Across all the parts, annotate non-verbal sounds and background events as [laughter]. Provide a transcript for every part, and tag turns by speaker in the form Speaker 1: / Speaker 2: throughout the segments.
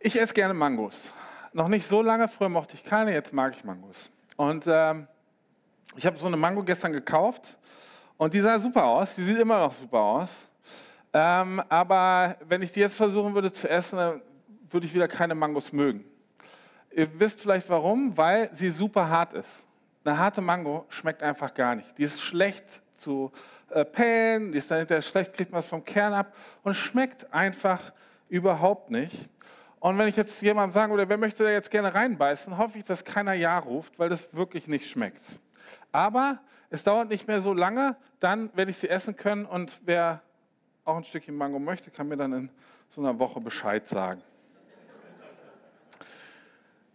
Speaker 1: Ich esse gerne Mangos. Noch nicht so lange, früher mochte ich keine, jetzt mag ich Mangos. Und ähm, ich habe so eine Mango gestern gekauft und die sah super aus, die sieht immer noch super aus. Ähm, aber wenn ich die jetzt versuchen würde zu essen, dann würde ich wieder keine Mangos mögen. Ihr wisst vielleicht warum, weil sie super hart ist. Eine harte Mango schmeckt einfach gar nicht. Die ist schlecht zu äh, pellen, die ist dann hinterher schlecht, kriegt man es vom Kern ab und schmeckt einfach überhaupt nicht. Und wenn ich jetzt jemandem sagen würde, wer möchte da jetzt gerne reinbeißen, hoffe ich, dass keiner Ja ruft, weil das wirklich nicht schmeckt. Aber es dauert nicht mehr so lange, dann werde ich sie essen können und wer auch ein Stückchen Mango möchte, kann mir dann in so einer Woche Bescheid sagen.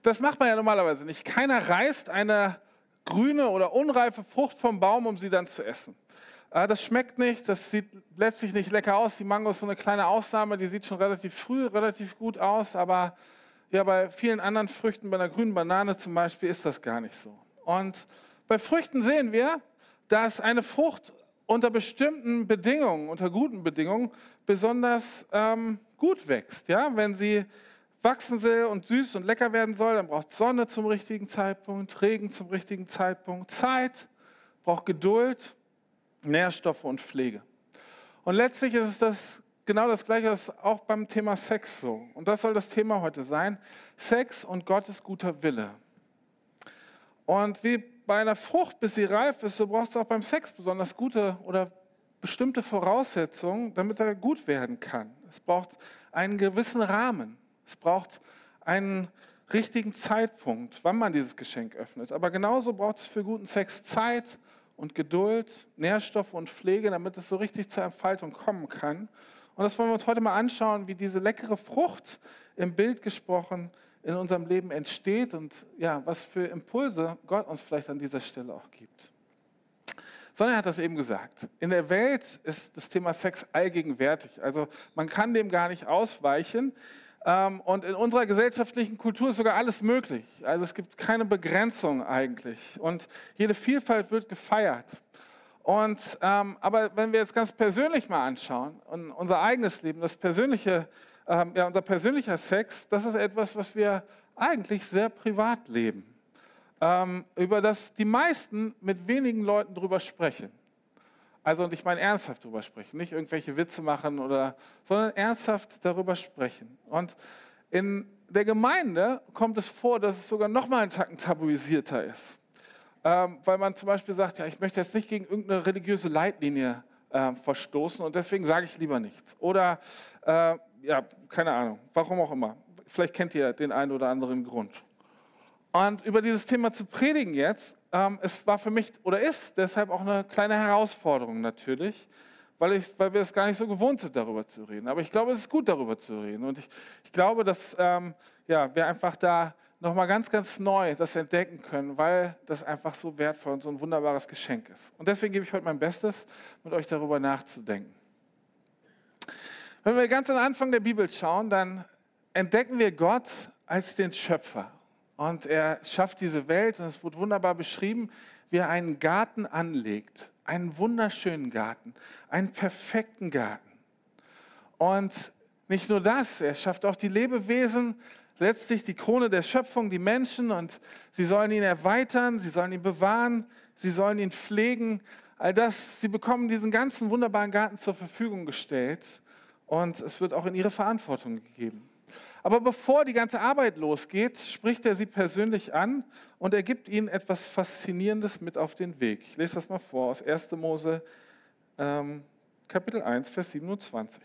Speaker 1: Das macht man ja normalerweise nicht. Keiner reißt eine grüne oder unreife Frucht vom Baum, um sie dann zu essen. Äh, das schmeckt nicht, das sieht letztlich nicht lecker aus. Die Mango ist so eine kleine Ausnahme, die sieht schon relativ früh relativ gut aus, aber ja, bei vielen anderen Früchten, bei einer grünen Banane zum Beispiel, ist das gar nicht so. Und bei Früchten sehen wir, dass eine Frucht unter bestimmten Bedingungen, unter guten Bedingungen, besonders ähm, gut wächst. Ja? Wenn sie wachsen will und süß und lecker werden soll, dann braucht Sonne zum richtigen Zeitpunkt, Regen zum richtigen Zeitpunkt, Zeit, braucht Geduld Nährstoffe und Pflege. Und letztlich ist es das, genau das Gleiche ist auch beim Thema Sex so. Und das soll das Thema heute sein. Sex und Gottes guter Wille. Und wie bei einer Frucht, bis sie reif ist, so braucht es auch beim Sex besonders gute oder bestimmte Voraussetzungen, damit er gut werden kann. Es braucht einen gewissen Rahmen. Es braucht einen richtigen Zeitpunkt, wann man dieses Geschenk öffnet. Aber genauso braucht es für guten Sex Zeit und Geduld, Nährstoffe und Pflege, damit es so richtig zur Entfaltung kommen kann. Und das wollen wir uns heute mal anschauen, wie diese leckere Frucht im Bild gesprochen in unserem Leben entsteht und ja, was für Impulse Gott uns vielleicht an dieser Stelle auch gibt. Sonja hat das eben gesagt. In der Welt ist das Thema Sex allgegenwärtig. Also man kann dem gar nicht ausweichen. Ähm, und in unserer gesellschaftlichen Kultur ist sogar alles möglich. Also es gibt keine Begrenzung eigentlich. Und jede Vielfalt wird gefeiert. Und, ähm, aber wenn wir jetzt ganz persönlich mal anschauen, unser eigenes Leben, das persönliche, ähm, ja, unser persönlicher Sex, das ist etwas, was wir eigentlich sehr privat leben. Ähm, über das die meisten mit wenigen Leuten drüber sprechen. Also, und ich meine ernsthaft darüber sprechen, nicht irgendwelche Witze machen oder, sondern ernsthaft darüber sprechen. Und in der Gemeinde kommt es vor, dass es sogar noch mal einen Tacken tabuisierter ist. Ähm, weil man zum Beispiel sagt, ja, ich möchte jetzt nicht gegen irgendeine religiöse Leitlinie äh, verstoßen und deswegen sage ich lieber nichts. Oder, äh, ja, keine Ahnung, warum auch immer. Vielleicht kennt ihr den einen oder anderen Grund. Und über dieses Thema zu predigen jetzt, ähm, es war für mich oder ist deshalb auch eine kleine Herausforderung natürlich, weil, ich, weil wir es gar nicht so gewohnt sind, darüber zu reden. Aber ich glaube, es ist gut, darüber zu reden. Und ich, ich glaube, dass ähm, ja, wir einfach da nochmal ganz, ganz neu das entdecken können, weil das einfach so wertvoll und so ein wunderbares Geschenk ist. Und deswegen gebe ich heute mein Bestes, mit euch darüber nachzudenken. Wenn wir ganz am Anfang der Bibel schauen, dann entdecken wir Gott als den Schöpfer. Und er schafft diese Welt, und es wird wunderbar beschrieben, wie er einen Garten anlegt. Einen wunderschönen Garten, einen perfekten Garten. Und nicht nur das, er schafft auch die Lebewesen, letztlich die Krone der Schöpfung, die Menschen, und sie sollen ihn erweitern, sie sollen ihn bewahren, sie sollen ihn pflegen. All das, sie bekommen diesen ganzen wunderbaren Garten zur Verfügung gestellt und es wird auch in ihre Verantwortung gegeben. Aber bevor die ganze Arbeit losgeht, spricht er sie persönlich an und er gibt ihnen etwas Faszinierendes mit auf den Weg. Ich lese das mal vor aus 1. Mose ähm, Kapitel 1, Vers 27.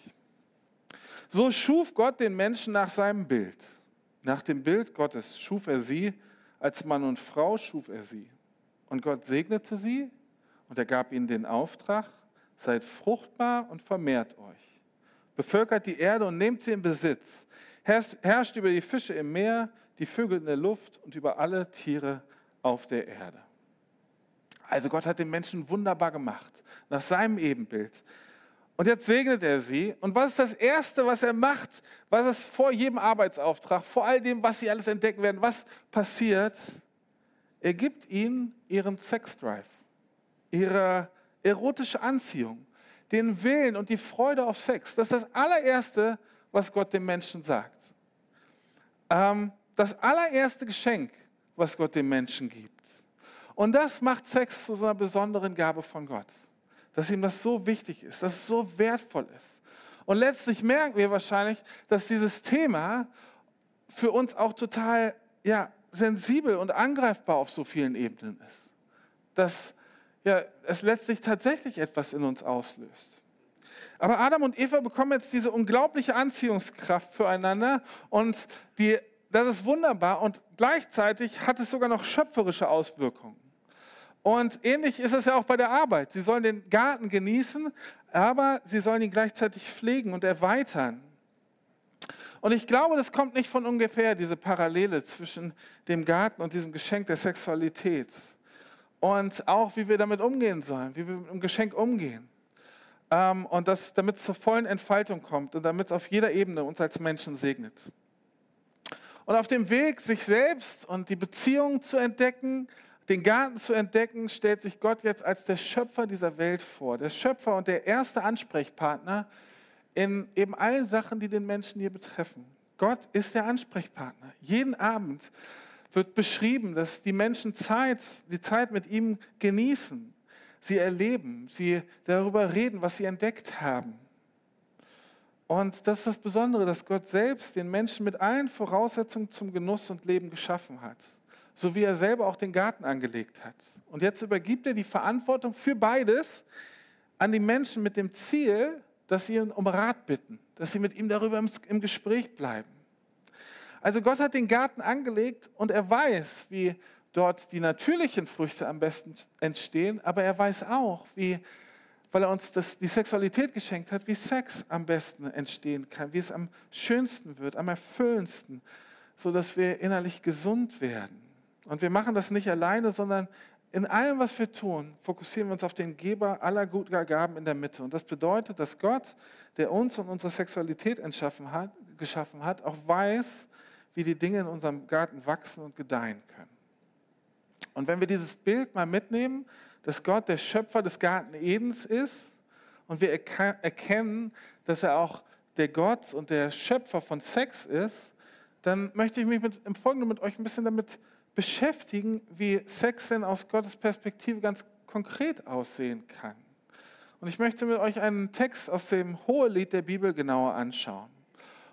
Speaker 1: So schuf Gott den Menschen nach seinem Bild. Nach dem Bild Gottes schuf er sie, als Mann und Frau schuf er sie. Und Gott segnete sie und er gab ihnen den Auftrag, seid fruchtbar und vermehrt euch. Bevölkert die Erde und nehmt sie in Besitz herrscht über die Fische im Meer, die Vögel in der Luft und über alle Tiere auf der Erde. Also Gott hat den Menschen wunderbar gemacht, nach seinem Ebenbild. Und jetzt segnet er sie. Und was ist das Erste, was er macht? Was ist vor jedem Arbeitsauftrag, vor all dem, was sie alles entdecken werden? Was passiert? Er gibt ihnen ihren Sexdrive, ihre erotische Anziehung, den Willen und die Freude auf Sex. Das ist das allererste, was Gott dem Menschen sagt. ähm, das allererste Geschenk, was Gott dem Menschen gibt. Und das macht Sex zu so einer besonderen Gabe von Gott. Dass ihm das so wichtig ist, dass es so wertvoll ist. Und letztlich merken wir wahrscheinlich, dass dieses Thema für uns auch total ja, sensibel und angreifbar auf so vielen Ebenen ist. Dass ja, es letztlich tatsächlich etwas in uns auslöst. Aber Adam und Eva bekommen jetzt diese unglaubliche Anziehungskraft füreinander und die, das ist wunderbar und gleichzeitig hat es sogar noch schöpferische Auswirkungen. Und ähnlich ist es ja auch bei der Arbeit. Sie sollen den Garten genießen, aber sie sollen ihn gleichzeitig pflegen und erweitern. Und ich glaube, das kommt nicht von ungefähr, diese Parallele zwischen dem Garten und diesem Geschenk der Sexualität. Und auch, wie wir damit umgehen sollen, wie wir mit dem Geschenk umgehen. Ähm, und das, damit es zur vollen Entfaltung kommt und damit es auf jeder Ebene uns als Menschen segnet. Und auf dem Weg, sich selbst und die Beziehung zu entdecken, den Garten zu entdecken, stellt sich Gott jetzt als der Schöpfer dieser Welt vor. Der Schöpfer und der erste Ansprechpartner in eben allen Sachen, die den Menschen hier betreffen. Gott ist der Ansprechpartner. Jeden Abend wird beschrieben, dass die Menschen Zeit, die Zeit mit ihm genießen. Sie erleben, sie darüber reden, was sie entdeckt haben. Und das ist das Besondere, dass Gott selbst den Menschen mit allen Voraussetzungen zum Genuss und Leben geschaffen hat so wie er selber auch den Garten angelegt hat. Und jetzt übergibt er die Verantwortung für beides an die Menschen mit dem Ziel, dass sie ihn um Rat bitten, dass sie mit ihm darüber im Gespräch bleiben. Also Gott hat den Garten angelegt und er weiß, wie dort die natürlichen Früchte am besten entstehen, aber er weiß auch, wie, weil er uns das, die Sexualität geschenkt hat, wie Sex am besten entstehen kann, wie es am schönsten wird, am erfüllendsten, sodass wir innerlich gesund werden. Und wir machen das nicht alleine, sondern in allem, was wir tun, fokussieren wir uns auf den Geber aller guter Gaben in der Mitte. Und das bedeutet, dass Gott, der uns und unsere Sexualität hat, geschaffen hat, auch weiß, wie die Dinge in unserem Garten wachsen und gedeihen können. Und wenn wir dieses Bild mal mitnehmen, dass Gott der Schöpfer des Garten Edens ist und wir erkennen, dass er auch der Gott und der Schöpfer von Sex ist, dann möchte ich mich mit, im Folgenden mit euch ein bisschen damit beschäftigen, wie Sex denn aus Gottes Perspektive ganz konkret aussehen kann. Und ich möchte mit euch einen Text aus dem Hohelied der Bibel genauer anschauen.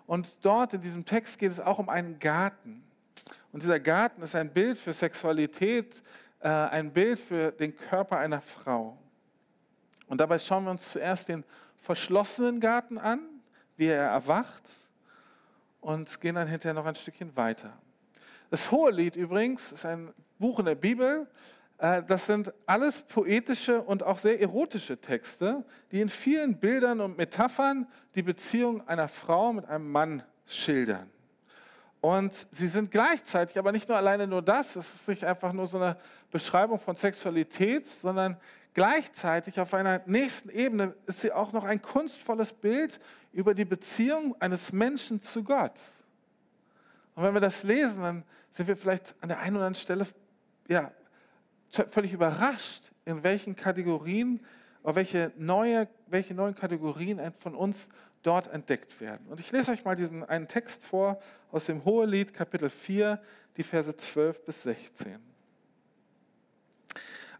Speaker 1: Und dort in diesem Text geht es auch um einen Garten. Und dieser Garten ist ein Bild für Sexualität, äh, ein Bild für den Körper einer Frau. Und dabei schauen wir uns zuerst den verschlossenen Garten an, wie er erwacht, und gehen dann hinterher noch ein Stückchen weiter. Das Hohelied übrigens ist ein Buch in der Bibel. Äh, das sind alles poetische und auch sehr erotische Texte, die in vielen Bildern und Metaphern die Beziehung einer Frau mit einem Mann schildern. Und sie sind gleichzeitig, aber nicht nur alleine nur das, es ist nicht einfach nur so eine Beschreibung von Sexualität, sondern gleichzeitig auf einer nächsten Ebene ist sie auch noch ein kunstvolles Bild über die Beziehung eines Menschen zu Gott. Und wenn wir das lesen, dann sind wir vielleicht an der einen oder anderen Stelle ja, völlig überrascht, in welchen Kategorien, oder welche, neue, welche neuen Kategorien von uns dort entdeckt werden. Und ich lese euch mal diesen einen Text vor aus dem Hohelied, Kapitel 4, die Verse 12 bis 16.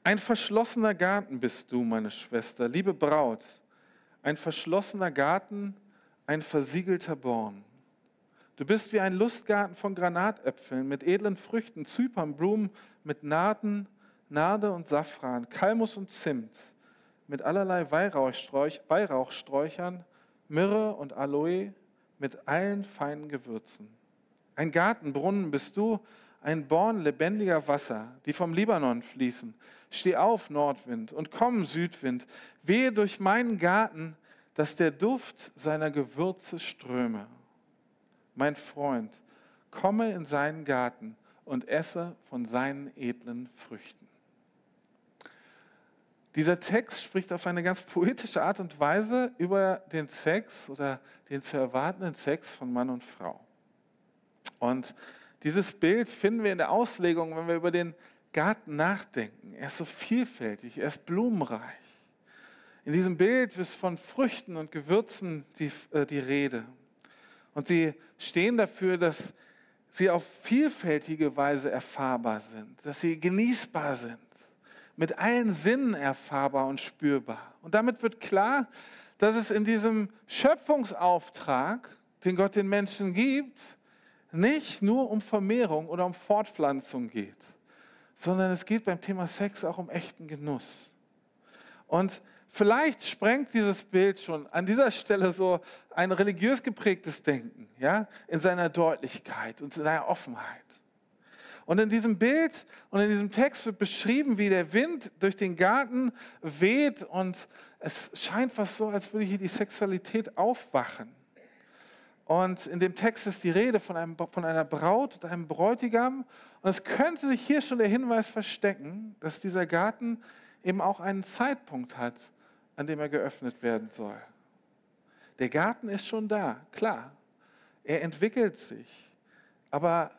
Speaker 1: Ein verschlossener Garten bist du, meine Schwester, liebe Braut, ein verschlossener Garten, ein versiegelter Born. Du bist wie ein Lustgarten von Granatäpfeln mit edlen Früchten, Zypernblumen mit Naden, Nade und Safran, Kalmus und Zimt, mit allerlei Weihrauchsträuchern, Myrrhe und Aloe, mit allen feinen Gewürzen. Ein Gartenbrunnen bist du, ein Born lebendiger Wasser, die vom Libanon fließen. Steh auf, Nordwind, und komm, Südwind, wehe durch meinen Garten, dass der Duft seiner Gewürze ströme mein Freund, komme in seinen Garten und esse von seinen edlen Früchten. Dieser Text spricht auf eine ganz poetische Art und Weise über den Sex oder den zu erwartenden Sex von Mann und Frau. Und dieses Bild finden wir in der Auslegung, wenn wir über den Garten nachdenken. Er ist so vielfältig, er ist blumenreich. In diesem Bild ist von Früchten und Gewürzen die, äh, die Rede. Und sie stehen dafür, dass sie auf vielfältige Weise erfahrbar sind, dass sie genießbar sind, mit allen Sinnen erfahrbar und spürbar. Und damit wird klar, dass es in diesem Schöpfungsauftrag, den Gott den Menschen gibt, nicht nur um Vermehrung oder um Fortpflanzung geht, sondern es geht beim Thema Sex auch um echten Genuss. Und vielleicht sprengt dieses Bild schon an dieser Stelle so ein religiös geprägtes Denken, ja, in seiner Deutlichkeit und in seiner Offenheit. Und in diesem Bild und in diesem Text wird beschrieben, wie der Wind durch den Garten weht und es scheint fast so, als würde hier die Sexualität aufwachen. Und in dem Text ist die Rede von, einem, von einer Braut und einem Bräutigam. Und es könnte sich hier schon der Hinweis verstecken, dass dieser Garten eben auch einen Zeitpunkt hat, an dem er geöffnet werden soll. Der Garten ist schon da, klar. Er entwickelt sich. Aber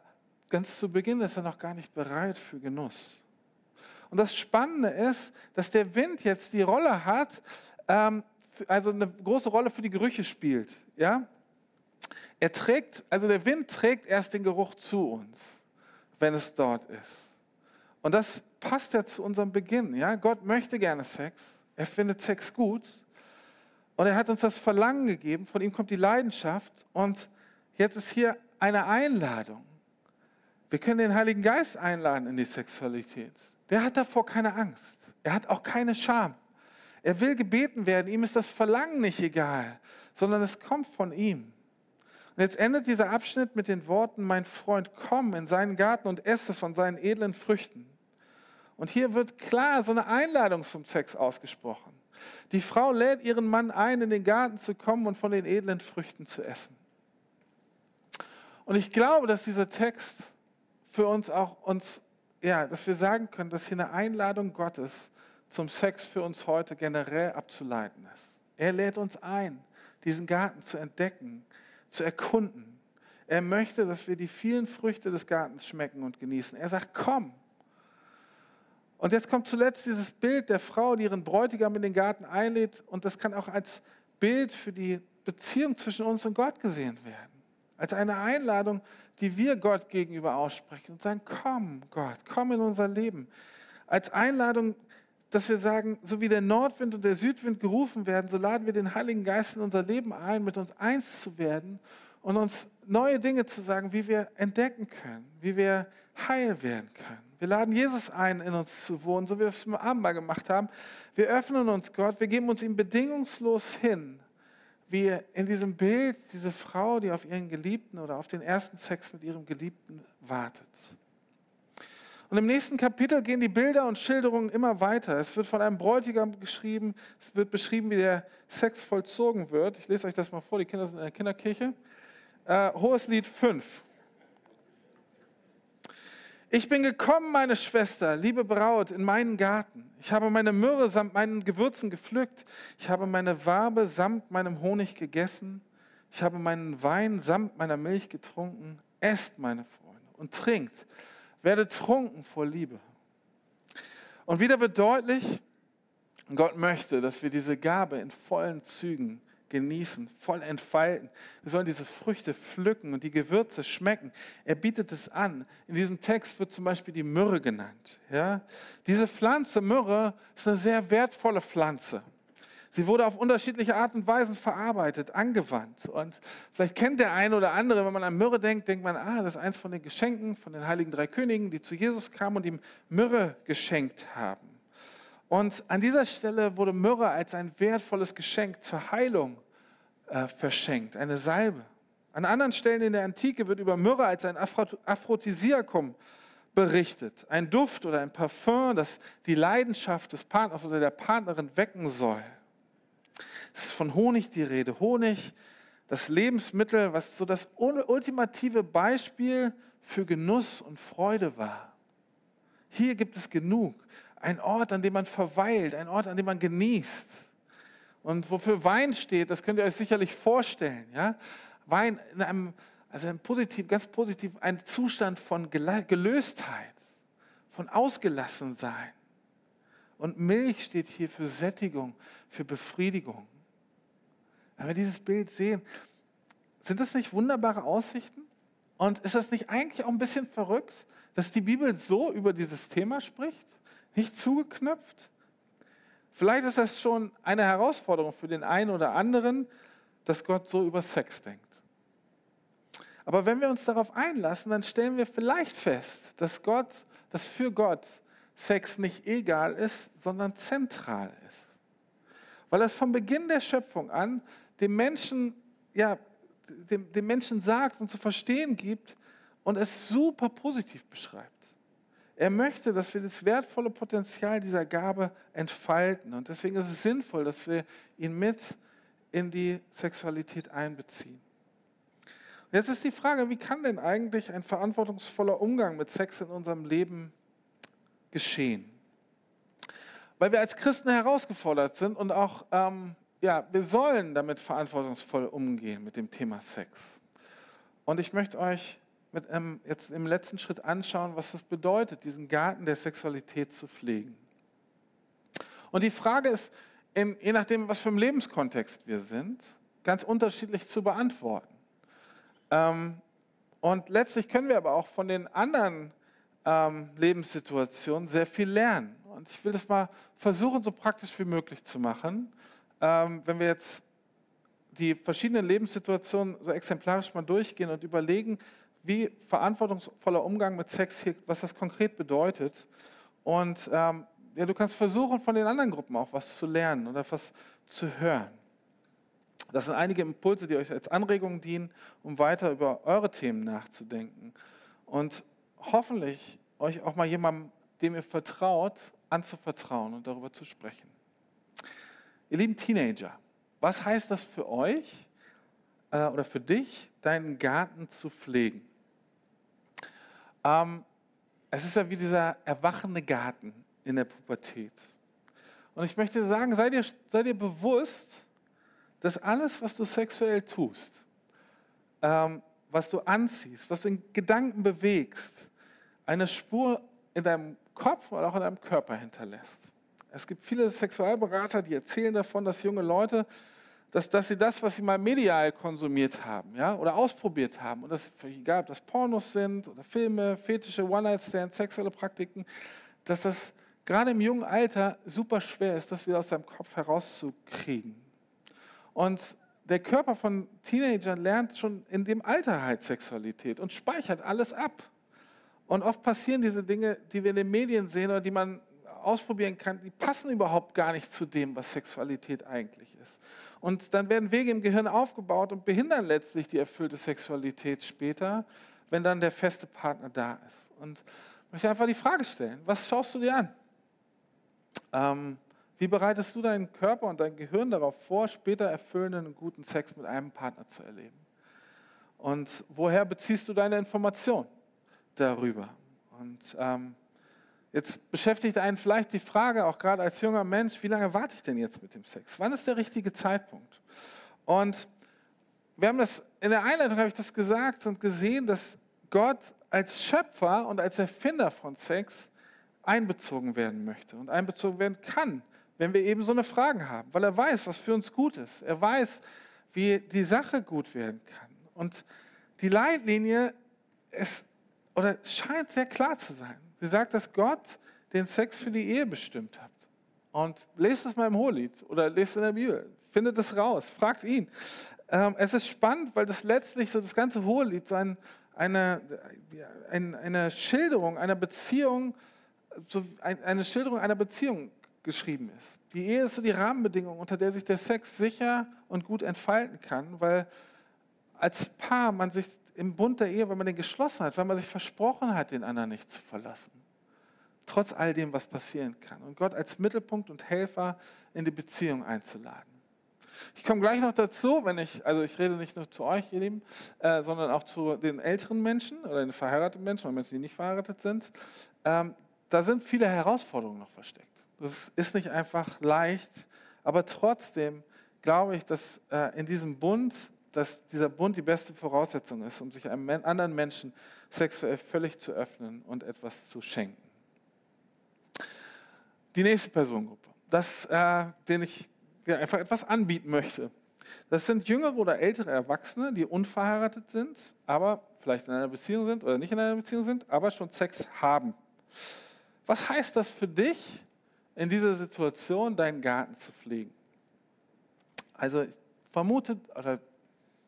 Speaker 1: ganz zu Beginn ist er noch gar nicht bereit für Genuss. Und das Spannende ist, dass der Wind jetzt die Rolle hat, ähm, also eine große Rolle für die Gerüche spielt. Ja? Er trägt, also der Wind trägt erst den Geruch zu uns, wenn es dort ist. Und das passt ja zu unserem Beginn. Ja? Gott möchte gerne Sex. Er findet Sex gut. Und er hat uns das Verlangen gegeben. Von ihm kommt die Leidenschaft. Und jetzt ist hier eine Einladung. Wir können den Heiligen Geist einladen in die Sexualität. Der hat davor keine Angst. Er hat auch keine Scham. Er will gebeten werden. Ihm ist das Verlangen nicht egal, sondern es kommt von ihm. Und jetzt endet dieser Abschnitt mit den Worten, mein Freund, komm in seinen Garten und esse von seinen edlen Früchten. Und hier wird klar so eine Einladung zum Sex ausgesprochen. Die Frau lädt ihren Mann ein, in den Garten zu kommen und von den edlen Früchten zu essen. Und ich glaube, dass dieser Text für uns auch uns, ja, dass wir sagen können, dass hier eine Einladung Gottes zum Sex für uns heute generell abzuleiten ist. Er lädt uns ein, diesen Garten zu entdecken, zu erkunden. Er möchte, dass wir die vielen Früchte des Gartens schmecken und genießen. Er sagt, komm. Und jetzt kommt zuletzt dieses Bild der Frau, die ihren Bräutigam in den Garten einlädt. Und das kann auch als Bild für die Beziehung zwischen uns und Gott gesehen werden. Als eine Einladung, die wir Gott gegenüber aussprechen und sagen, komm Gott, komm in unser Leben. Als Einladung, dass wir sagen, so wie der Nordwind und der Südwind gerufen werden, so laden wir den Heiligen Geist in unser Leben ein, mit uns eins zu werden und uns neue Dinge zu sagen, wie wir entdecken können, wie wir heil werden können. Wir laden Jesus ein, in uns zu wohnen, so wie wir es mit Abendmahl gemacht haben. Wir öffnen uns Gott, wir geben uns ihm bedingungslos hin, wie in diesem Bild diese Frau, die auf ihren Geliebten oder auf den ersten Sex mit ihrem Geliebten wartet. Und im nächsten Kapitel gehen die Bilder und Schilderungen immer weiter. Es wird von einem Bräutigam geschrieben, es wird beschrieben, wie der Sex vollzogen wird. Ich lese euch das mal vor, die Kinder sind in der Kinderkirche. Äh, Hohes Lied 5. Ich bin gekommen, meine Schwester, liebe Braut, in meinen Garten. Ich habe meine Myrrhe samt meinen Gewürzen gepflückt. Ich habe meine Wabe samt meinem Honig gegessen. Ich habe meinen Wein samt meiner Milch getrunken. Esst, meine Freunde, und trinkt werde trunken vor Liebe. Und wieder wird deutlich, Gott möchte, dass wir diese Gabe in vollen Zügen genießen, voll entfalten. Wir sollen diese Früchte pflücken und die Gewürze schmecken. Er bietet es an. In diesem Text wird zum Beispiel die Myrrhe genannt. Ja? Diese Pflanze, Myrrhe, ist eine sehr wertvolle Pflanze. Sie wurde auf unterschiedliche Art und Weisen verarbeitet, angewandt. Und vielleicht kennt der eine oder andere, wenn man an Myrrhe denkt, denkt man, ah, das ist eins von den Geschenken von den heiligen drei Königen, die zu Jesus kamen und ihm Myrrhe geschenkt haben. Und an dieser Stelle wurde Myrrhe als ein wertvolles Geschenk zur Heilung äh, verschenkt, eine Salbe. An anderen Stellen in der Antike wird über Myrrhe als ein Aphrodisiakum berichtet. Ein Duft oder ein Parfum, das die Leidenschaft des Partners oder der Partnerin wecken soll. Es ist von Honig die Rede. Honig, das Lebensmittel, was so das ultimative Beispiel für Genuss und Freude war. Hier gibt es genug. Ein Ort, an dem man verweilt, ein Ort, an dem man genießt. Und wofür Wein steht, das könnt ihr euch sicherlich vorstellen. Ja? Wein in einem, also ein positiv, ganz positiv, ein Zustand von Gelöstheit, von Ausgelassensein. Und Milch steht hier für Sättigung, für Befriedigung. Wenn wir dieses Bild sehen, sind das nicht wunderbare Aussichten? Und ist das nicht eigentlich auch ein bisschen verrückt, dass die Bibel so über dieses Thema spricht? Nicht zugeknöpft? Vielleicht ist das schon eine Herausforderung für den einen oder anderen, dass Gott so über Sex denkt. Aber wenn wir uns darauf einlassen, dann stellen wir vielleicht fest, dass Gott, dass für Gott Sex nicht egal ist, sondern zentral ist. Weil es vom Beginn der Schöpfung an dem Menschen, ja, dem, dem Menschen sagt und zu verstehen gibt und es super positiv beschreibt. Er möchte, dass wir das wertvolle Potenzial dieser Gabe entfalten. Und deswegen ist es sinnvoll, dass wir ihn mit in die Sexualität einbeziehen. Und jetzt ist die Frage, wie kann denn eigentlich ein verantwortungsvoller Umgang mit Sex in unserem Leben geschehen? Weil wir als Christen herausgefordert sind und auch, ähm, ja, wir sollen damit verantwortungsvoll umgehen mit dem Thema Sex. Und ich möchte euch mit einem, jetzt im letzten Schritt anschauen, was es bedeutet, diesen Garten der Sexualität zu pflegen. Und die Frage ist, in, je nachdem, was für ein Lebenskontext wir sind, ganz unterschiedlich zu beantworten. Ähm, und letztlich können wir aber auch von den anderen ähm, Lebenssituationen sehr viel lernen. Und ich will das mal versuchen, so praktisch wie möglich zu machen. Ähm, wenn wir jetzt die verschiedenen Lebenssituationen so exemplarisch mal durchgehen und überlegen, wie verantwortungsvoller Umgang mit Sex hier, was das konkret bedeutet. Und ähm, ja, du kannst versuchen, von den anderen Gruppen auch was zu lernen oder was zu hören. Das sind einige Impulse, die euch als Anregungen dienen, um weiter über eure Themen nachzudenken. Und hoffentlich euch auch mal jemandem, dem ihr vertraut, anzuvertrauen und darüber zu sprechen. Ihr lieben Teenager, was heißt das für euch äh, oder für dich, deinen Garten zu pflegen? Ähm, es ist ja wie dieser erwachende Garten in der Pubertät. Und ich möchte sagen, sei dir, sei dir bewusst, dass alles, was du sexuell tust, ähm, was du anziehst, was du in Gedanken bewegst, eine Spur in deinem Kopf oder auch in deinem Körper hinterlässt. Es gibt viele Sexualberater, die erzählen davon, dass junge Leute dass, dass sie das, was sie mal medial konsumiert haben ja, oder ausprobiert haben, und das völlig egal, ob das Pornos sind oder Filme, Fetische, One-Night-Stands, sexuelle Praktiken, dass das gerade im jungen Alter super schwer ist, das wieder aus seinem Kopf herauszukriegen. Und der Körper von Teenagern lernt schon in dem Alter halt Sexualität und speichert alles ab. Und oft passieren diese Dinge, die wir in den Medien sehen oder die man ausprobieren kann, die passen überhaupt gar nicht zu dem, was Sexualität eigentlich ist. Und dann werden Wege im Gehirn aufgebaut und behindern letztlich die erfüllte Sexualität später, wenn dann der feste Partner da ist. Und ich möchte einfach die Frage stellen, was schaust du dir an? Ähm, wie bereitest du deinen Körper und dein Gehirn darauf vor, später erfüllenden und guten Sex mit einem Partner zu erleben? Und woher beziehst du deine Information darüber? Und ähm, Jetzt beschäftigt einen vielleicht die Frage, auch gerade als junger Mensch, wie lange warte ich denn jetzt mit dem Sex? Wann ist der richtige Zeitpunkt? Und wir haben das, in der Einleitung habe ich das gesagt und gesehen, dass Gott als Schöpfer und als Erfinder von Sex einbezogen werden möchte und einbezogen werden kann, wenn wir eben so eine Frage haben, weil er weiß, was für uns gut ist. Er weiß, wie die Sache gut werden kann. Und die Leitlinie ist, oder scheint sehr klar zu sein. Sie sagt, dass Gott den Sex für die Ehe bestimmt hat. Und lest es mal im Hohelied oder lest es in der Bibel. Findet es raus, fragt ihn. Ähm, es ist spannend, weil das letztlich so das ganze Hohelied so ein, eine, eine, eine Schilderung einer Beziehung, so eine Schilderung einer Beziehung geschrieben ist. Die Ehe ist so die Rahmenbedingung, unter der sich der Sex sicher und gut entfalten kann, weil als Paar man sich im Bund der Ehe, wenn man den geschlossen hat, weil man sich versprochen hat, den anderen nicht zu verlassen. Trotz all dem, was passieren kann. Und Gott als Mittelpunkt und Helfer in die Beziehung einzuladen. Ich komme gleich noch dazu, wenn ich, also ich rede nicht nur zu euch, ihr Lieben, äh, sondern auch zu den älteren Menschen oder den verheirateten Menschen oder Menschen, die nicht verheiratet sind. Ähm, da sind viele Herausforderungen noch versteckt. Das ist nicht einfach leicht, aber trotzdem glaube ich, dass äh, in diesem Bund dass dieser Bund die beste Voraussetzung ist, um sich einem anderen Menschen sexuell völlig zu öffnen und etwas zu schenken. Die nächste Personengruppe, das, äh, den ich ja, einfach etwas anbieten möchte. Das sind jüngere oder ältere Erwachsene, die unverheiratet sind, aber vielleicht in einer Beziehung sind oder nicht in einer Beziehung sind, aber schon Sex haben. Was heißt das für dich, in dieser Situation deinen Garten zu pflegen? Also ich vermute, oder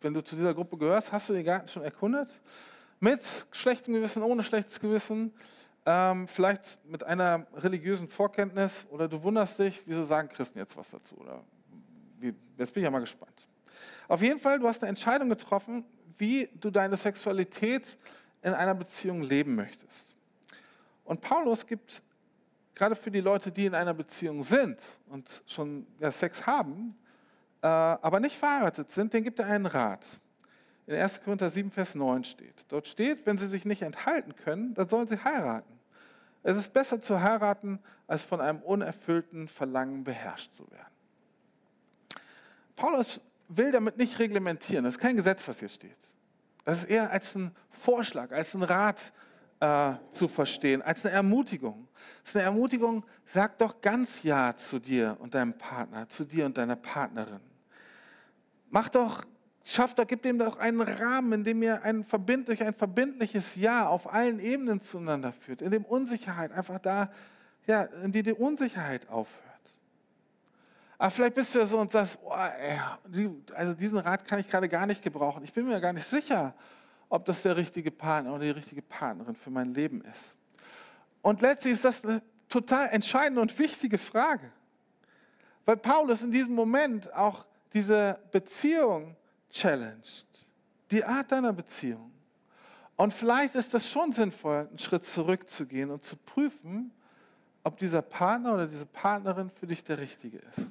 Speaker 1: wenn du zu dieser Gruppe gehörst, hast du den Garten schon erkundet? Mit schlechtem Gewissen, ohne schlechtes Gewissen, ähm, vielleicht mit einer religiösen Vorkenntnis oder du wunderst dich, wieso sagen Christen jetzt was dazu? Oder wie, jetzt bin ich ja mal gespannt. Auf jeden Fall, du hast eine Entscheidung getroffen, wie du deine Sexualität in einer Beziehung leben möchtest. Und Paulus gibt gerade für die Leute, die in einer Beziehung sind und schon ja, Sex haben, aber nicht verheiratet sind, denen gibt er einen Rat. In 1. Korinther 7, Vers 9 steht. Dort steht, wenn sie sich nicht enthalten können, dann sollen sie heiraten. Es ist besser zu heiraten, als von einem unerfüllten Verlangen beherrscht zu werden. Paulus will damit nicht reglementieren. Das ist kein Gesetz, was hier steht. Das ist eher als ein Vorschlag, als ein Rat äh, zu verstehen, als eine Ermutigung. Das ist eine Ermutigung, sag doch ganz Ja zu dir und deinem Partner, zu dir und deiner Partnerin. Mach doch, schaff doch, gib dem doch einen Rahmen, in dem ihr ein, verbindlich, ein verbindliches Ja auf allen Ebenen zueinander führt, in dem Unsicherheit einfach da, ja, in die die Unsicherheit aufhört. Aber vielleicht bist du ja so und sagst, oh, ey, also diesen Rat kann ich gerade gar nicht gebrauchen. Ich bin mir gar nicht sicher, ob das der richtige Partner oder die richtige Partnerin für mein Leben ist. Und letztlich ist das eine total entscheidende und wichtige Frage. Weil Paulus in diesem Moment auch diese Beziehung challenged. Die Art deiner Beziehung. Und vielleicht ist das schon sinnvoll, einen Schritt zurückzugehen und zu prüfen, ob dieser Partner oder diese Partnerin für dich der richtige ist.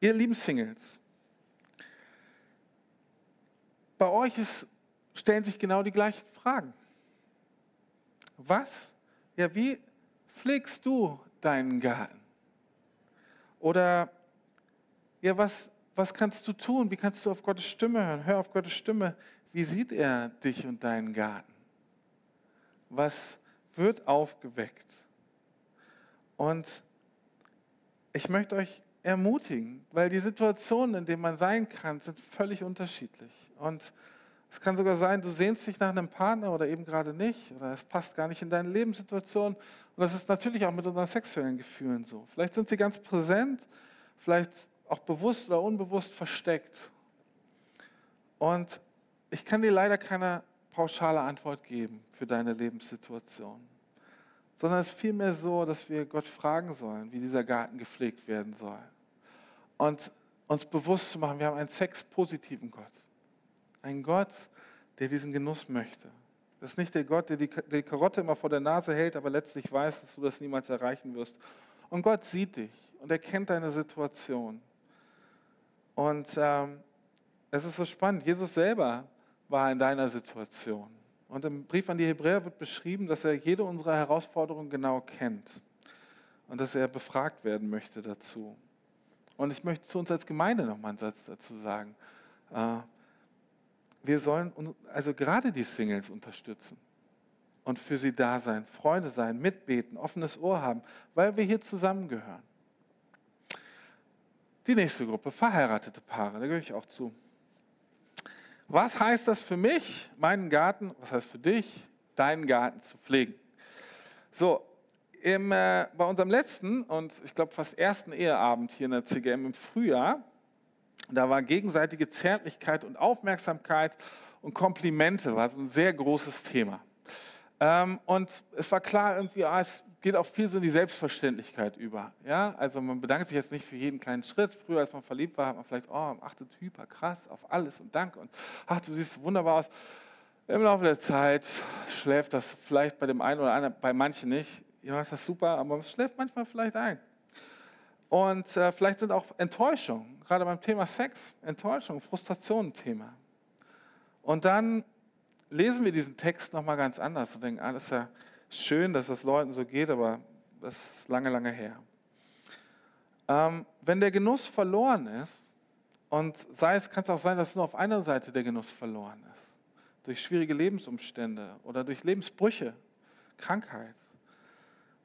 Speaker 1: Ihr lieben Singles, bei euch ist, stellen sich genau die gleichen Fragen. Was? Ja, wie pflegst du deinen Garten? Oder ja, was, was kannst du tun? Wie kannst du auf Gottes Stimme hören? Hör auf Gottes Stimme. Wie sieht er dich und deinen Garten? Was wird aufgeweckt? Und ich möchte euch ermutigen, weil die Situationen, in denen man sein kann, sind völlig unterschiedlich. Und es kann sogar sein, du sehnst dich nach einem Partner oder eben gerade nicht, oder es passt gar nicht in deine Lebenssituation. Und das ist natürlich auch mit unseren sexuellen Gefühlen so. Vielleicht sind sie ganz präsent, vielleicht auch bewusst oder unbewusst versteckt. Und ich kann dir leider keine pauschale Antwort geben für deine Lebenssituation, sondern es ist vielmehr so, dass wir Gott fragen sollen, wie dieser Garten gepflegt werden soll und uns bewusst zu machen, wir haben einen sexpositiven Gott. Einen Gott, der diesen Genuss möchte. Das ist nicht der Gott, der die, Karotte immer vor der Nase hält, aber letztlich weiß, dass du das niemals erreichen wirst. Und Gott sieht dich und er kennt deine Situation. Und ähm, es ist so spannend, Jesus selber war in deiner Situation. Und im Brief an die Hebräer wird beschrieben, dass er jede unserer Herausforderungen genau kennt und dass er befragt werden möchte dazu. Und ich möchte zu uns als Gemeinde noch mal einen Satz dazu sagen. Äh, wir sollen also gerade die Singles unterstützen und für sie da sein, Freunde sein, mitbeten, offenes Ohr haben, weil wir hier zusammengehören. Die nächste Gruppe, verheiratete Paare, da gehöre ich auch zu. Was heißt das für mich, meinen Garten, was heißt für dich, deinen Garten zu pflegen? So, im, äh, bei unserem letzten und ich glaube fast ersten Eheabend hier in der CGM im Frühjahr, da war gegenseitige Zärtlichkeit und Aufmerksamkeit und Komplimente, war so ein sehr großes Thema. Ähm, und es war klar, irgendwie, ah, es geht auch viel so in die Selbstverständlichkeit über. Ja? Also man bedankt sich jetzt nicht für jeden kleinen Schritt. Früher, als man verliebt war, hat man vielleicht, oh, achtet hyper krass auf alles und Dank und ach, du siehst wunderbar aus. Im Laufe der Zeit schläft das vielleicht bei dem einen oder anderen, bei manchen nicht ihr macht das super, aber es schläft manchmal vielleicht ein. Und äh, vielleicht sind auch Enttäuschungen, gerade beim Thema Sex, Enttäuschung, Frustration ein Thema. Und dann lesen wir diesen Text nochmal ganz anders und denken, ah, das ist ja schön, dass das Leuten so geht, aber das ist lange, lange her. Ähm, wenn der Genuss verloren ist, und sei es, kann es auch sein, dass nur auf einer Seite der Genuss verloren ist, durch schwierige Lebensumstände oder durch Lebensbrüche, Krankheit,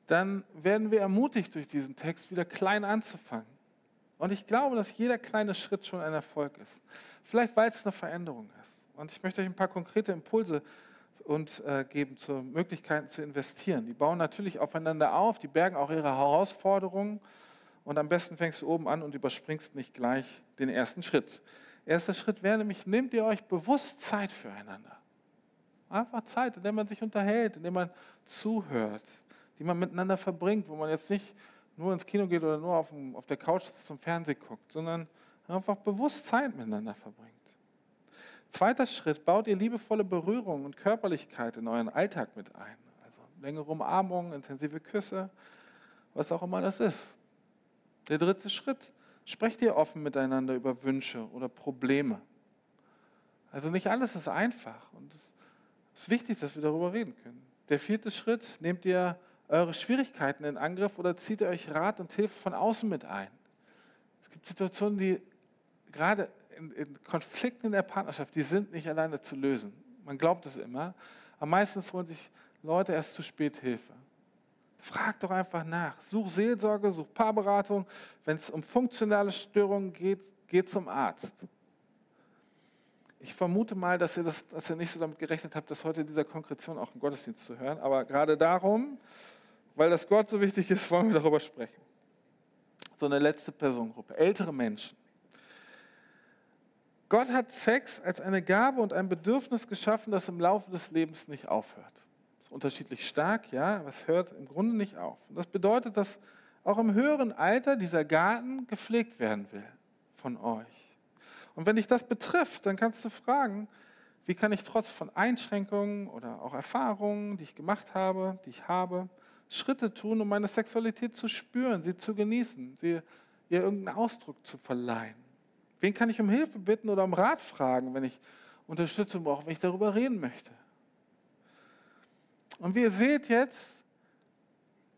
Speaker 1: dann werden wir ermutigt durch diesen Text wieder klein anzufangen. Und ich glaube, dass jeder kleine Schritt schon ein Erfolg ist. Vielleicht, weil es eine Veränderung ist. Und ich möchte euch ein paar konkrete Impulse und äh, geben zur Möglichkeiten zu investieren. Die bauen natürlich aufeinander auf, die bergen auch ihre Herausforderungen. Und am besten fängst du oben an und überspringst nicht gleich den ersten Schritt. Erster Schritt wäre nämlich, nehmt ihr euch bewusst Zeit füreinander. Einfach Zeit, in der man sich unterhält, in der man zuhört, die man miteinander verbringt, wo man jetzt nicht nur ins Kino geht oder nur auf, dem, auf der Couch zum Fernsehen guckt, sondern einfach bewusst Zeit miteinander verbringt. Zweiter Schritt, baut ihr liebevolle Berührung und Körperlichkeit in euren Alltag mit ein. Also längere Umarmungen, intensive Küsse, was auch immer das ist. Der dritte Schritt, sprecht ihr offen miteinander über Wünsche oder Probleme. Also nicht alles ist einfach und es ist wichtig, dass wir darüber reden können. Der vierte Schritt, nehmt ihr eure Schwierigkeiten in Angriff oder zieht ihr euch Rat und Hilfe von außen mit ein. Es gibt Situationen, die gerade in, in Konflikten in der Partnerschaft, die sind nicht alleine zu lösen. Man glaubt es immer. Aber meistens holen sich Leute erst zu spät Hilfe. Frag doch einfach nach. Such Seelsorge, such Paarberatung. Wenn es um funktionale Störungen geht, geh zum Arzt. Ich vermute mal, dass ihr, das, dass ihr nicht so damit gerechnet habt, dass heute dieser Konkretion auch im Gottesdienst zu hören. Aber gerade darum, weil das Gott so wichtig ist, wollen wir darüber sprechen. So eine letzte Personengruppe, ältere Menschen. Gott hat Sex als eine Gabe und ein Bedürfnis geschaffen, das im Laufe des Lebens nicht aufhört. Das ist unterschiedlich stark, ja, aber es hört im Grunde nicht auf. Und das bedeutet, dass auch im höheren Alter dieser Garten gepflegt werden will von euch. Und wenn dich das betrifft, dann kannst du fragen, wie kann ich trotz von Einschränkungen oder auch Erfahrungen, die ich gemacht habe, die ich habe, Schritte tun, um meine Sexualität zu spüren, sie zu genießen, sie, ihr irgendeinen Ausdruck zu verleihen. Wen kann ich um Hilfe bitten oder um Rat fragen, wenn ich Unterstützung brauche, wenn ich darüber reden möchte? Und wie ihr seht jetzt,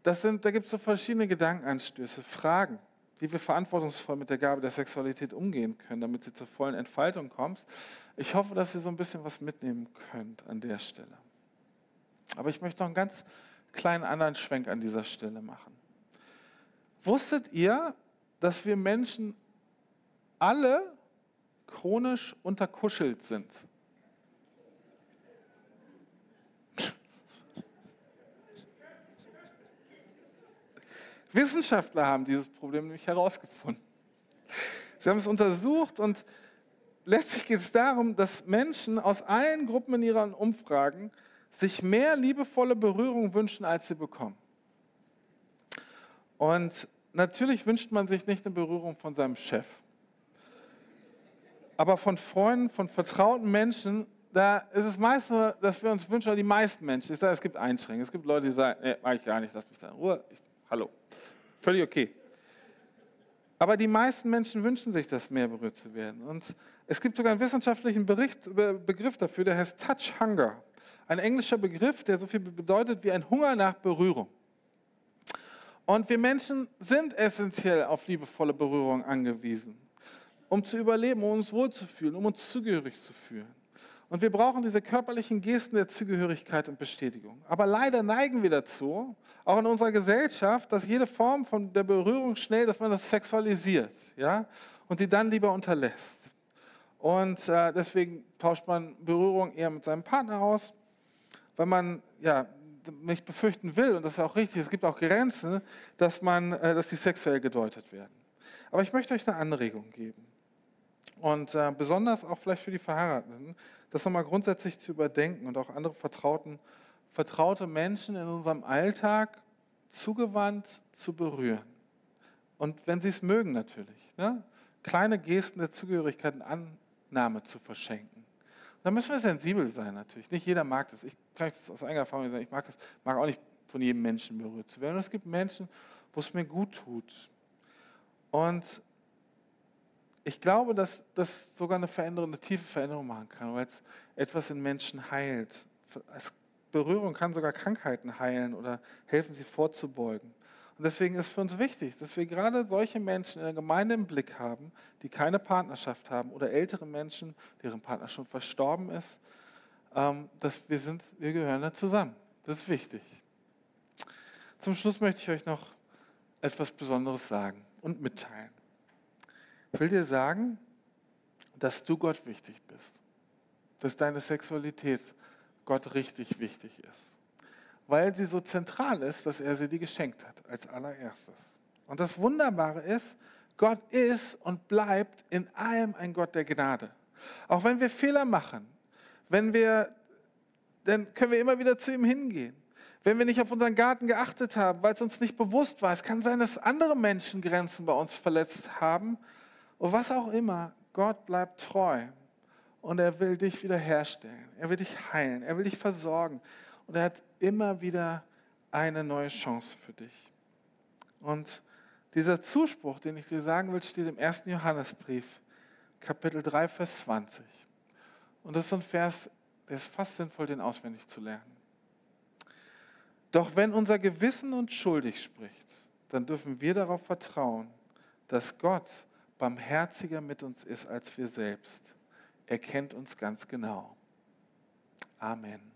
Speaker 1: das sind, da gibt es so verschiedene Gedankenanstöße, Fragen wie wir verantwortungsvoll mit der Gabe der Sexualität umgehen können, damit sie zur vollen Entfaltung kommt. Ich hoffe, dass ihr so ein bisschen was mitnehmen könnt an der Stelle. Aber ich möchte noch einen ganz kleinen anderen Schwenk an dieser Stelle machen. Wusstet ihr, dass wir Menschen alle chronisch unterkuschelt sind? [laughs] Wissenschaftler haben dieses Problem nämlich herausgefunden. Sie haben es untersucht und letztlich geht es darum, dass Menschen aus allen Gruppen in ihren Umfragen sich mehr liebevolle Berührung wünschen, als sie bekommen. Und natürlich wünscht man sich nicht eine Berührung von seinem Chef. Aber von Freunden, von vertrauten Menschen, da ist es meist so, dass wir uns wünschen, oder die meisten Menschen, ich sage, es gibt Einschränkungen. Es gibt Leute, die sagen, nee, mach ich gar nicht, lass mich da in Ruhe. Ich, hallo. Völlig okay. Aber die meisten Menschen wünschen sich das, mehr berührt zu werden. Und es gibt sogar einen wissenschaftlichen Bericht, Begriff dafür, der heißt Touch Hunger. Ein englischer Begriff, der so viel bedeutet wie ein Hunger nach Berührung. Und wir Menschen sind essentiell auf liebevolle Berührung angewiesen, um zu überleben, um uns wohlzufühlen, um uns zugehörig zu fühlen. Und wir brauchen diese körperlichen Gesten der Zugehörigkeit und Bestätigung. Aber leider neigen wir dazu, auch in unserer Gesellschaft, dass jede Form von der Berührung schnell, dass man das sexualisiert, ja, und die dann lieber unterlässt. Und äh, deswegen tauscht man Berührung eher mit seinem Partner aus, weil man ja nicht befürchten will, und das ist auch richtig, es gibt auch Grenzen, dass, man, äh, dass die sexuell gedeutet werden. Aber ich möchte euch eine Anregung geben. Und äh, besonders auch vielleicht für die Verheirateten, das nochmal grundsätzlich zu überdenken und auch andere vertrauten, vertraute Menschen in unserem Alltag zugewandt zu berühren. Und wenn sie es mögen natürlich, ne? kleine Gesten der Zugehörigkeit und Annahme zu verschenken. Da müssen wir sensibel sein natürlich. Nicht jeder mag das. Ich kann das aus eigener Erfahrung sagen, ich mag das, mag auch nicht von jedem Menschen berührt zu werden. Und es gibt Menschen, wo es mir gut tut. Und ich glaube, dass das sogar eine Veränderung, eine tiefe Veränderung machen kann, weil es etwas in Menschen heilt. Berührung kann sogar Krankheiten heilen oder helfen, sie vorzubeugen. Und deswegen ist für uns wichtig, dass wir gerade solche Menschen in der Gemeinde im Blick haben, die keine Partnerschaft haben oder ältere Menschen, deren Partner schon verstorben ist, ähm, dass wir sind, wir gehören da zusammen. Das ist wichtig. Zum Schluss möchte ich euch noch etwas Besonderes sagen und mitteilen. Ich will dir sagen, dass du Gott wichtig bist. Dass deine Sexualität Gott richtig wichtig ist. Weil sie so zentral ist, dass er sie dir geschenkt hat, als allererstes. Und das Wunderbare ist, Gott ist und bleibt in allem ein Gott der Gnade. Auch wenn wir Fehler machen, wenn wir, dann können wir immer wieder zu ihm hingehen. Wenn wir nicht auf unseren Garten geachtet haben, weil es uns nicht bewusst war. Es kann sein, dass andere Menschen Grenzen bei uns verletzt haben. Und was auch immer, Gott bleibt treu. Und er will dich wiederherstellen. Er will dich heilen. Er will dich versorgen. Und er hat immer wieder eine neue Chance für dich. Und dieser Zuspruch, den ich dir sagen will, steht im 1. Johannesbrief, Kapitel 3, Vers 20. Und das ist ein Vers, der ist fast sinnvoll, den auswendig zu lernen. Doch wenn unser Gewissen uns schuldig spricht, dann dürfen wir darauf vertrauen, dass Gott barmherziger mit uns ist als wir selbst. Er kennt uns ganz genau. Amen.